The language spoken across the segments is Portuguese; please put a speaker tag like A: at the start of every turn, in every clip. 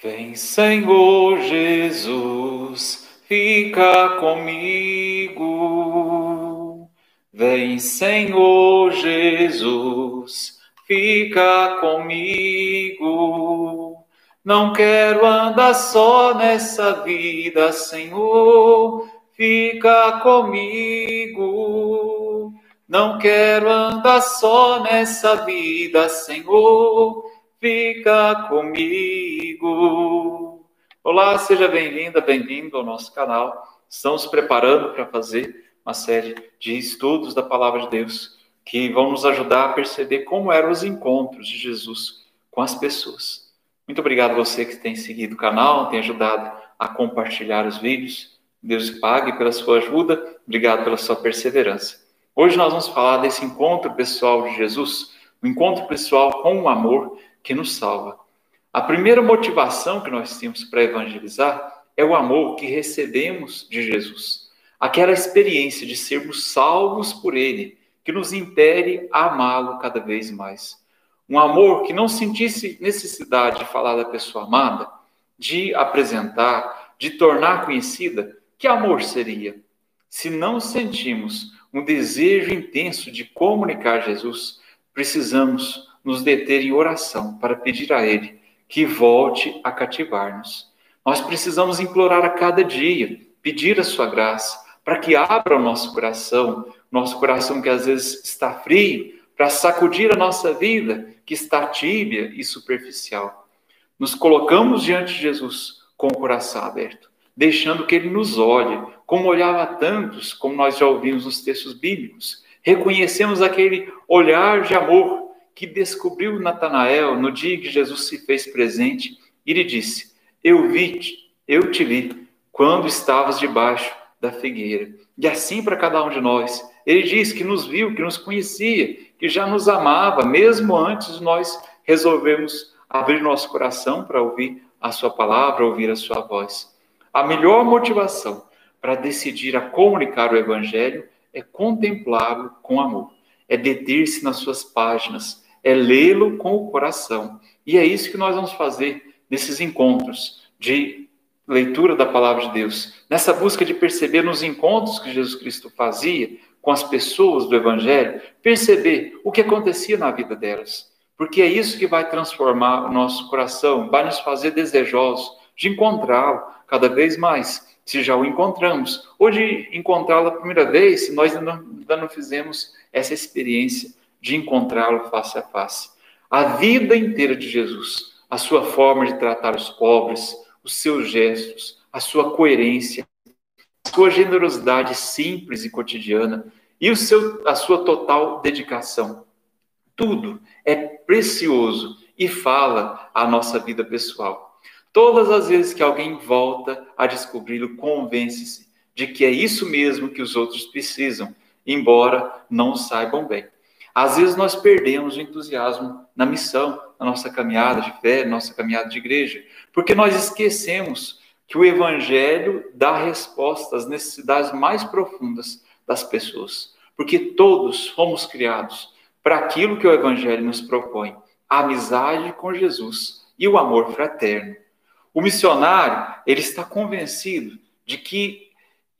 A: Vem, Senhor Jesus, fica comigo. Vem, Senhor Jesus, fica comigo. Não quero andar só nessa vida, Senhor, fica comigo. Não quero andar só nessa vida, Senhor, fica comigo. Olá, seja bem-vinda, bem-vindo ao nosso canal. Estamos preparando para fazer uma série de estudos da palavra de Deus que vão nos ajudar a perceber como eram os encontros de Jesus com as pessoas. Muito obrigado a você que tem seguido o canal, tem ajudado a compartilhar os vídeos. Deus pague pela sua ajuda. Obrigado pela sua perseverança. Hoje nós vamos falar desse encontro pessoal de Jesus, o um encontro pessoal com o amor que nos salva. A primeira motivação que nós temos para evangelizar é o amor que recebemos de Jesus. Aquela experiência de sermos salvos por Ele, que nos impere a amá-lo cada vez mais. Um amor que não sentisse necessidade de falar da pessoa amada, de apresentar, de tornar conhecida. Que amor seria? Se não sentimos um desejo intenso de comunicar Jesus, precisamos nos deter em oração para pedir a Ele que volte a cativar-nos. Nós precisamos implorar a cada dia, pedir a Sua graça, para que abra o nosso coração, nosso coração que às vezes está frio, para sacudir a nossa vida que está tíbia e superficial. Nos colocamos diante de Jesus com o coração aberto, deixando que ele nos olhe, como olhava tantos, como nós já ouvimos nos textos bíblicos. Reconhecemos aquele olhar de amor que descobriu Natanael no dia que Jesus se fez presente e lhe disse: Eu vi, eu te vi quando estavas debaixo da figueira. E assim para cada um de nós. Ele diz que nos viu, que nos conhecia, que já nos amava, mesmo antes nós resolvermos abrir nosso coração para ouvir a Sua palavra, ouvir a Sua voz. A melhor motivação para decidir a comunicar o Evangelho é contemplá-lo com amor, é deter-se nas suas páginas, é lê-lo com o coração. E é isso que nós vamos fazer nesses encontros de leitura da palavra de Deus, nessa busca de perceber nos encontros que Jesus Cristo fazia com as pessoas do Evangelho, perceber o que acontecia na vida delas. Porque é isso que vai transformar o nosso coração, vai nos fazer desejosos de encontrá-lo cada vez mais, se já o encontramos, ou de encontrá-lo a primeira vez, se nós ainda não, ainda não fizemos essa experiência de encontrá-lo face a face. A vida inteira de Jesus, a sua forma de tratar os pobres, os seus gestos, a sua coerência, sua generosidade simples e cotidiana e o seu, a sua total dedicação. Tudo é precioso e fala a nossa vida pessoal. Todas as vezes que alguém volta a descobri-lo, convence-se de que é isso mesmo que os outros precisam, embora não saibam bem. Às vezes nós perdemos o entusiasmo na missão, na nossa caminhada de fé, na nossa caminhada de igreja, porque nós esquecemos que o Evangelho dá resposta às necessidades mais profundas das pessoas. Porque todos fomos criados para aquilo que o Evangelho nos propõe: a amizade com Jesus e o amor fraterno. O missionário, ele está convencido de que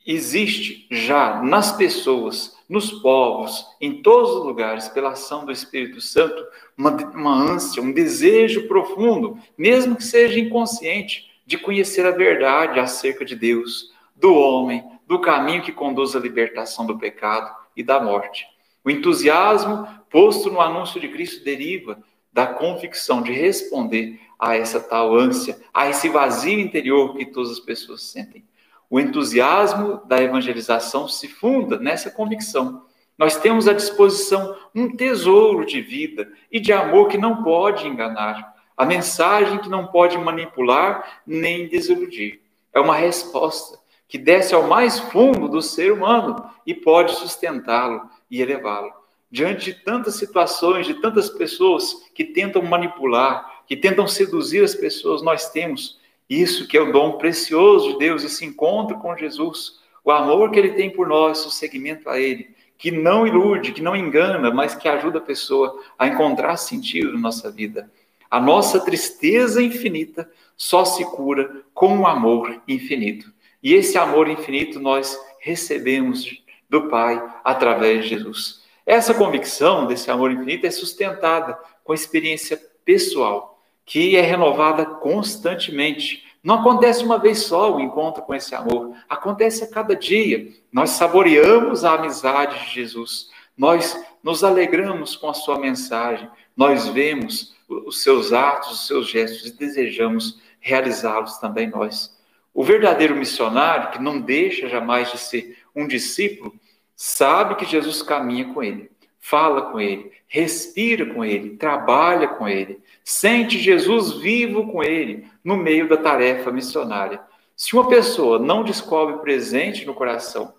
A: existe já nas pessoas, nos povos, em todos os lugares, pela ação do Espírito Santo, uma, uma ânsia, um desejo profundo, mesmo que seja inconsciente, de conhecer a verdade acerca de Deus, do homem, do caminho que conduz à libertação do pecado e da morte. O entusiasmo posto no anúncio de Cristo deriva da convicção de responder a essa tal ânsia, a esse vazio interior que todas as pessoas sentem. O entusiasmo da evangelização se funda nessa convicção. Nós temos à disposição um tesouro de vida e de amor que não pode enganar a mensagem que não pode manipular nem desiludir. É uma resposta que desce ao mais fundo do ser humano e pode sustentá-lo e elevá-lo. Diante de tantas situações, de tantas pessoas que tentam manipular, que tentam seduzir as pessoas, nós temos isso que é o dom precioso de Deus, esse encontro com Jesus, o amor que ele tem por nós, o seguimento a ele, que não ilude, que não engana, mas que ajuda a pessoa a encontrar sentido na nossa vida. A nossa tristeza infinita só se cura com um amor infinito. E esse amor infinito nós recebemos do Pai através de Jesus. Essa convicção desse amor infinito é sustentada com experiência pessoal, que é renovada constantemente. Não acontece uma vez só o encontro com esse amor, acontece a cada dia. Nós saboreamos a amizade de Jesus, nós nos alegramos com a sua mensagem, nós vemos os seus atos, os seus gestos e desejamos realizá-los também nós. O verdadeiro missionário, que não deixa jamais de ser um discípulo, sabe que Jesus caminha com ele, fala com ele, respira com ele, trabalha com ele, sente Jesus vivo com ele no meio da tarefa missionária. Se uma pessoa não descobre presente no coração,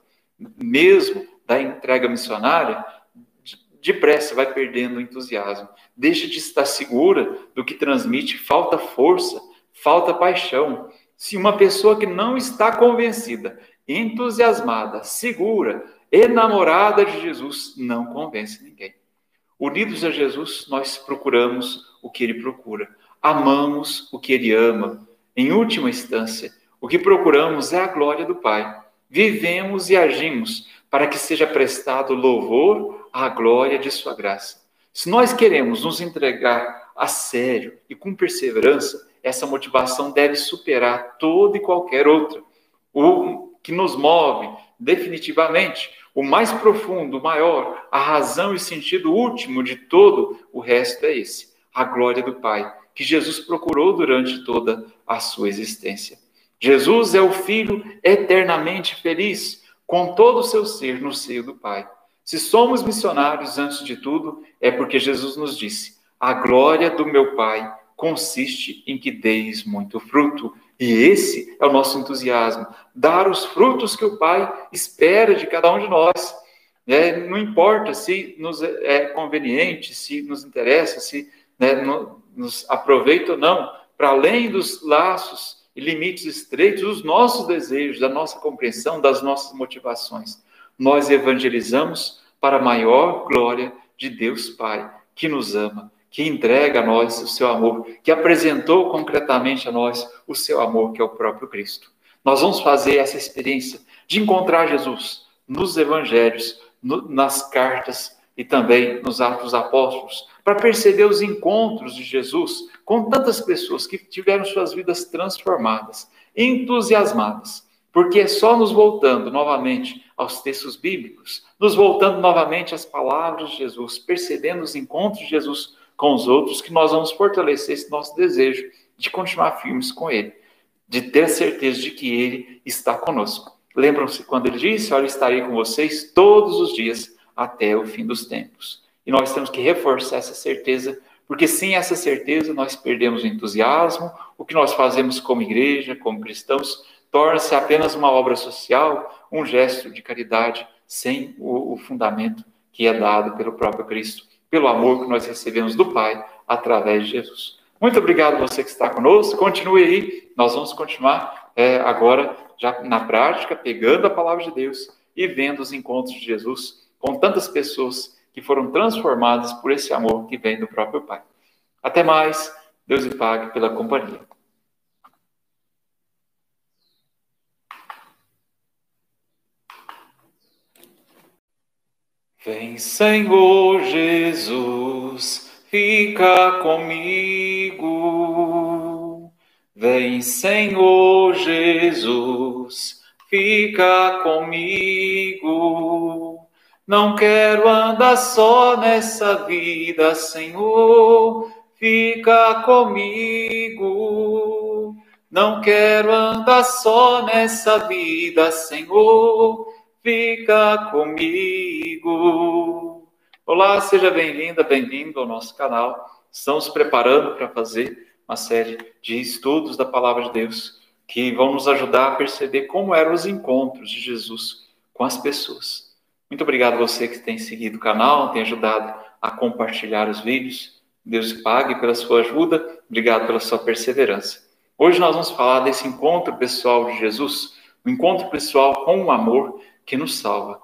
A: mesmo da entrega missionária, depressa vai perdendo o entusiasmo, deixa de estar segura do que transmite, falta força, falta paixão. Se uma pessoa que não está convencida, entusiasmada, segura, enamorada de Jesus, não convence ninguém. Unidos a Jesus, nós procuramos o que ele procura, amamos o que ele ama. Em última instância, o que procuramos é a glória do Pai. Vivemos e agimos para que seja prestado louvor à glória de Sua graça. Se nós queremos nos entregar a sério e com perseverança, essa motivação deve superar toda e qualquer outra. O que nos move definitivamente, o mais profundo, o maior, a razão e sentido último de todo o resto é esse: a glória do Pai, que Jesus procurou durante toda a sua existência. Jesus é o Filho eternamente feliz, com todo o seu ser no seio do Pai. Se somos missionários antes de tudo, é porque Jesus nos disse: a glória do meu Pai consiste em que deis muito fruto. E esse é o nosso entusiasmo, dar os frutos que o Pai espera de cada um de nós. É, não importa se nos é conveniente, se nos interessa, se né, nos aproveita ou não, para além dos laços e limites estreitos, os nossos desejos, da nossa compreensão, das nossas motivações. Nós evangelizamos para a maior glória de Deus Pai, que nos ama que entrega a nós o seu amor, que apresentou concretamente a nós o seu amor, que é o próprio Cristo. Nós vamos fazer essa experiência de encontrar Jesus nos evangelhos, no, nas cartas e também nos Atos Apóstolos, para perceber os encontros de Jesus com tantas pessoas que tiveram suas vidas transformadas, entusiasmadas, porque é só nos voltando novamente aos textos bíblicos, nos voltando novamente às palavras de Jesus, percebendo os encontros de Jesus com os outros, que nós vamos fortalecer esse nosso desejo de continuar firmes com Ele, de ter certeza de que Ele está conosco. Lembram-se quando Ele disse: Olha, estarei com vocês todos os dias até o fim dos tempos. E nós temos que reforçar essa certeza, porque sem essa certeza nós perdemos o entusiasmo, o que nós fazemos como igreja, como cristãos, torna-se apenas uma obra social, um gesto de caridade, sem o, o fundamento que é dado pelo próprio Cristo pelo amor que nós recebemos do Pai através de Jesus. Muito obrigado você que está conosco. Continue aí. Nós vamos continuar é, agora já na prática, pegando a palavra de Deus e vendo os encontros de Jesus com tantas pessoas que foram transformadas por esse amor que vem do próprio Pai. Até mais. Deus lhe pague pela companhia. Vem, Senhor Jesus, fica comigo. Vem, Senhor Jesus, fica comigo. Não quero andar só nessa vida, Senhor, fica comigo. Não quero andar só nessa vida, Senhor, fica comigo. Olá, seja bem-vinda, bem-vindo ao nosso canal. Estamos preparando para fazer uma série de estudos da palavra de Deus que vão nos ajudar a perceber como eram os encontros de Jesus com as pessoas. Muito obrigado a você que tem seguido o canal, tem ajudado a compartilhar os vídeos. Deus pague pela sua ajuda. Obrigado pela sua perseverança. Hoje nós vamos falar desse encontro pessoal de Jesus, o um encontro pessoal com o amor que nos salva.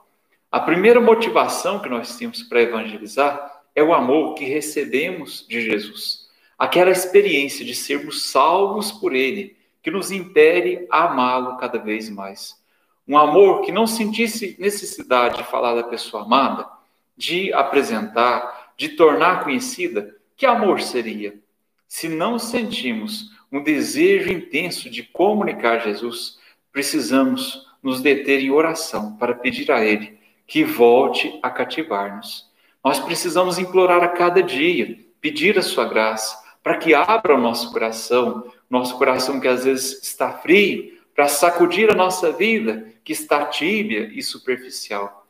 A: A primeira motivação que nós temos para evangelizar é o amor que recebemos de Jesus. aquela experiência de sermos salvos por Ele, que nos impere a amá-lo cada vez mais. Um amor que não sentisse necessidade de falar da pessoa amada, de apresentar, de tornar conhecida, que amor seria? Se não sentimos um desejo intenso de comunicar Jesus, precisamos nos deter em oração para pedir a Ele que volte a cativar-nos. Nós precisamos implorar a cada dia, pedir a Sua graça, para que abra o nosso coração, nosso coração que às vezes está frio, para sacudir a nossa vida que está tíbia e superficial.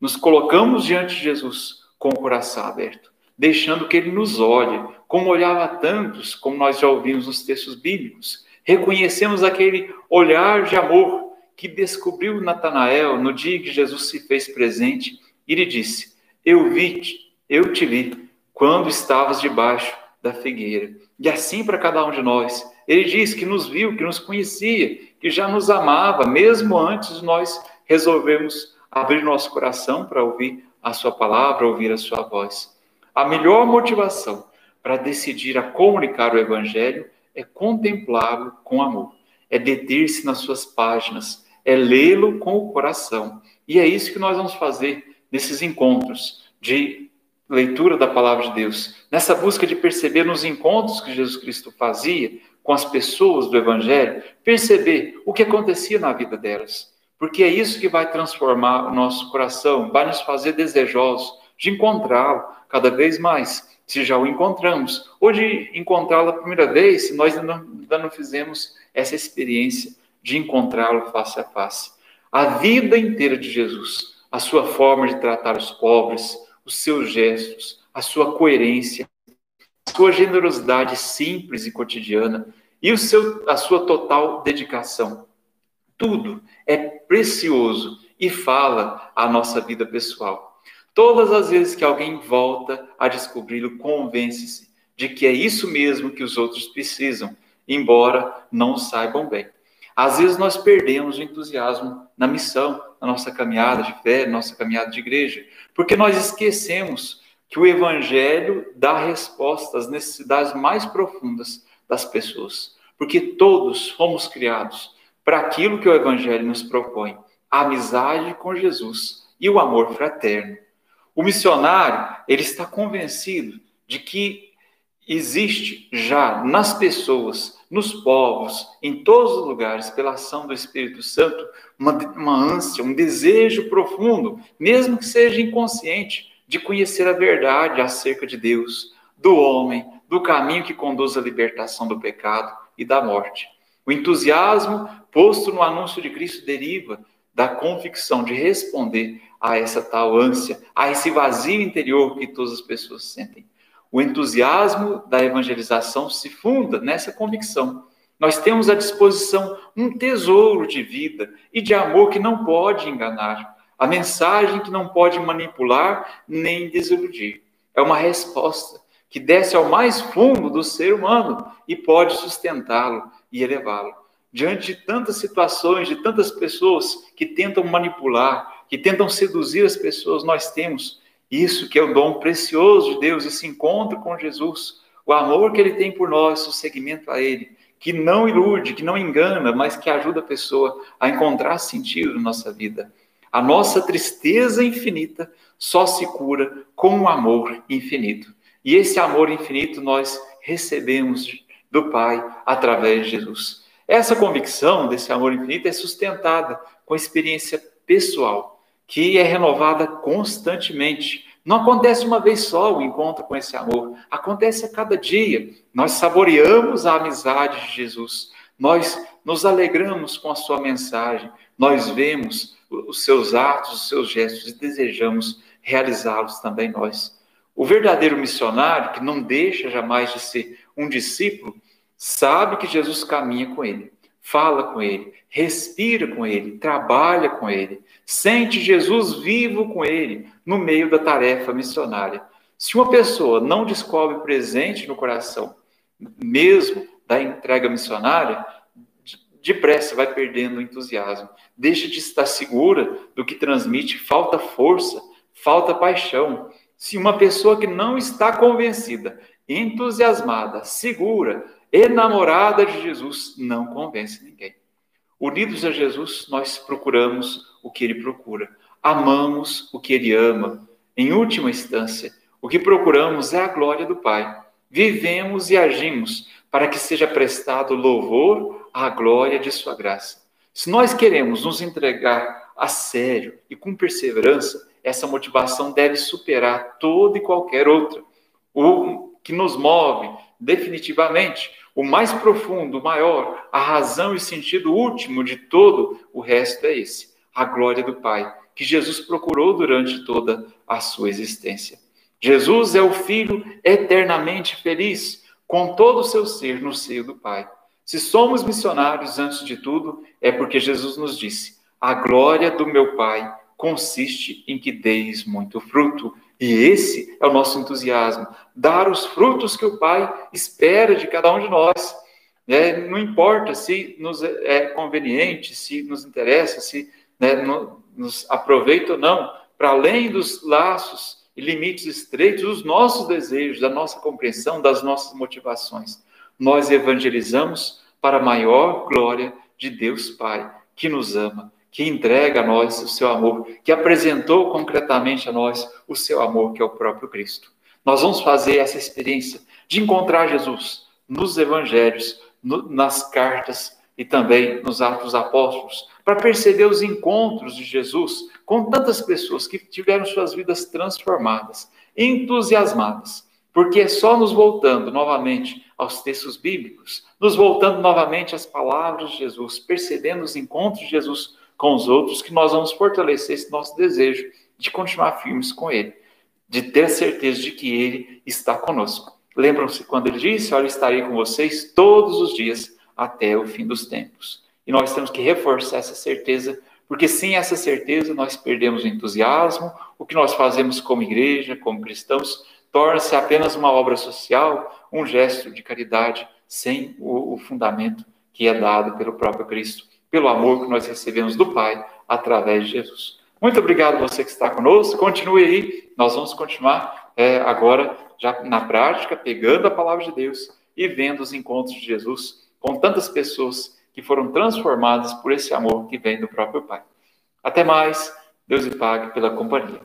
A: Nos colocamos diante de Jesus com o coração aberto, deixando que Ele nos olhe, como olhava tantos, como nós já ouvimos nos textos bíblicos. Reconhecemos aquele olhar de amor que descobriu Natanael no dia que Jesus se fez presente e lhe disse: Eu vi, eu te vi quando estavas debaixo da figueira. E assim para cada um de nós. Ele diz que nos viu, que nos conhecia, que já nos amava, mesmo antes de nós resolvermos abrir nosso coração para ouvir a sua palavra, ouvir a sua voz. A melhor motivação para decidir a comunicar o evangelho é contemplá-lo com amor, é deter-se nas suas páginas, é lê-lo com o coração. E é isso que nós vamos fazer nesses encontros de leitura da palavra de Deus, nessa busca de perceber nos encontros que Jesus Cristo fazia com as pessoas do Evangelho, perceber o que acontecia na vida delas. Porque é isso que vai transformar o nosso coração, vai nos fazer desejosos de encontrá-lo cada vez mais, se já o encontramos. Ou de encontrá-lo a primeira vez, se nós ainda não fizemos essa experiência de encontrá-lo face a face. A vida inteira de Jesus, a sua forma de tratar os pobres, os seus gestos, a sua coerência, a sua generosidade simples e cotidiana e o seu, a sua total dedicação. Tudo é precioso e fala a nossa vida pessoal. Todas as vezes que alguém volta a descobri-lo, convence-se de que é isso mesmo que os outros precisam, embora não saibam bem. Às vezes nós perdemos o entusiasmo na missão, na nossa caminhada de fé, na nossa caminhada de igreja, porque nós esquecemos que o Evangelho dá resposta às necessidades mais profundas das pessoas. Porque todos fomos criados para aquilo que o Evangelho nos propõe: a amizade com Jesus e o amor fraterno. O missionário, ele está convencido de que existe já nas pessoas, nos povos, em todos os lugares, pela ação do Espírito Santo, uma, uma ânsia, um desejo profundo, mesmo que seja inconsciente, de conhecer a verdade acerca de Deus, do homem, do caminho que conduz à libertação do pecado e da morte. O entusiasmo posto no anúncio de Cristo deriva da convicção de responder a essa tal ânsia, a esse vazio interior que todas as pessoas sentem. O entusiasmo da evangelização se funda nessa convicção. Nós temos à disposição um tesouro de vida e de amor que não pode enganar, a mensagem que não pode manipular nem desiludir. É uma resposta que desce ao mais fundo do ser humano e pode sustentá-lo e elevá-lo. Diante de tantas situações, de tantas pessoas que tentam manipular, que tentam seduzir as pessoas, nós temos isso que é o dom precioso de Deus, esse encontro com Jesus, o amor que ele tem por nós, o seguimento a ele, que não ilude, que não engana, mas que ajuda a pessoa a encontrar sentido na nossa vida. A nossa tristeza infinita só se cura com um amor infinito. E esse amor infinito nós recebemos do Pai através de Jesus. Essa convicção desse amor infinito é sustentada com a experiência pessoal, que é renovada constantemente. Não acontece uma vez só o encontro com esse amor, acontece a cada dia. Nós saboreamos a amizade de Jesus, nós nos alegramos com a sua mensagem, nós vemos os seus atos, os seus gestos e desejamos realizá-los também nós. O verdadeiro missionário, que não deixa jamais de ser um discípulo, sabe que Jesus caminha com ele, fala com ele, respira com ele, trabalha com ele, sente Jesus vivo com ele no meio da tarefa missionária. Se uma pessoa não descobre presente no coração, mesmo da entrega missionária, depressa vai perdendo o entusiasmo, deixa de estar segura do que transmite, falta força, falta paixão, se uma pessoa que não está convencida entusiasmada, segura, enamorada de Jesus, não convence ninguém. Unidos a Jesus, nós procuramos o que ele procura, amamos o que ele ama. Em última instância, o que procuramos é a glória do Pai. Vivemos e agimos para que seja prestado louvor à glória de Sua graça. Se nós queremos nos entregar a sério e com perseverança, essa motivação deve superar toda e qualquer outra. O que nos move definitivamente, o mais profundo, o maior, a razão e sentido último de todo o resto é esse: a glória do Pai, que Jesus procurou durante toda a sua existência. Jesus é o Filho eternamente feliz, com todo o seu ser no seio do Pai. Se somos missionários antes de tudo, é porque Jesus nos disse: a glória do meu Pai consiste em que deis muito fruto. E esse é o nosso entusiasmo, dar os frutos que o Pai espera de cada um de nós. É, não importa se nos é conveniente, se nos interessa, se né, nos aproveita ou não, para além dos laços e limites estreitos, os nossos desejos, da nossa compreensão, das nossas motivações. Nós evangelizamos para a maior glória de Deus Pai, que nos ama, que entrega a nós o seu amor, que apresentou concretamente a nós o seu amor, que é o próprio Cristo. Nós vamos fazer essa experiência de encontrar Jesus nos evangelhos, no, nas cartas e também nos Atos Apóstolos, para perceber os encontros de Jesus com tantas pessoas que tiveram suas vidas transformadas, entusiasmadas, porque é só nos voltando novamente aos textos bíblicos, nos voltando novamente às palavras de Jesus, percebendo os encontros de Jesus com os outros, que nós vamos fortalecer esse nosso desejo de continuar firmes com Ele, de ter certeza de que Ele está conosco. Lembram-se quando Ele disse: Olha, estarei com vocês todos os dias até o fim dos tempos. E nós temos que reforçar essa certeza porque sem essa certeza nós perdemos o entusiasmo, o que nós fazemos como igreja, como cristãos, torna-se apenas uma obra social, um gesto de caridade, sem o, o, fundamento que é dado pelo próprio Cristo, pelo amor que nós recebemos do Pai através de Jesus. Muito obrigado você que está conosco, continue aí, nós vamos continuar é, agora já na prática, pegando a palavra de Deus e vendo os encontros de Jesus com tantas pessoas que foram transformadas por esse amor que vem do próprio Pai. Até mais, Deus lhe pague pela companhia.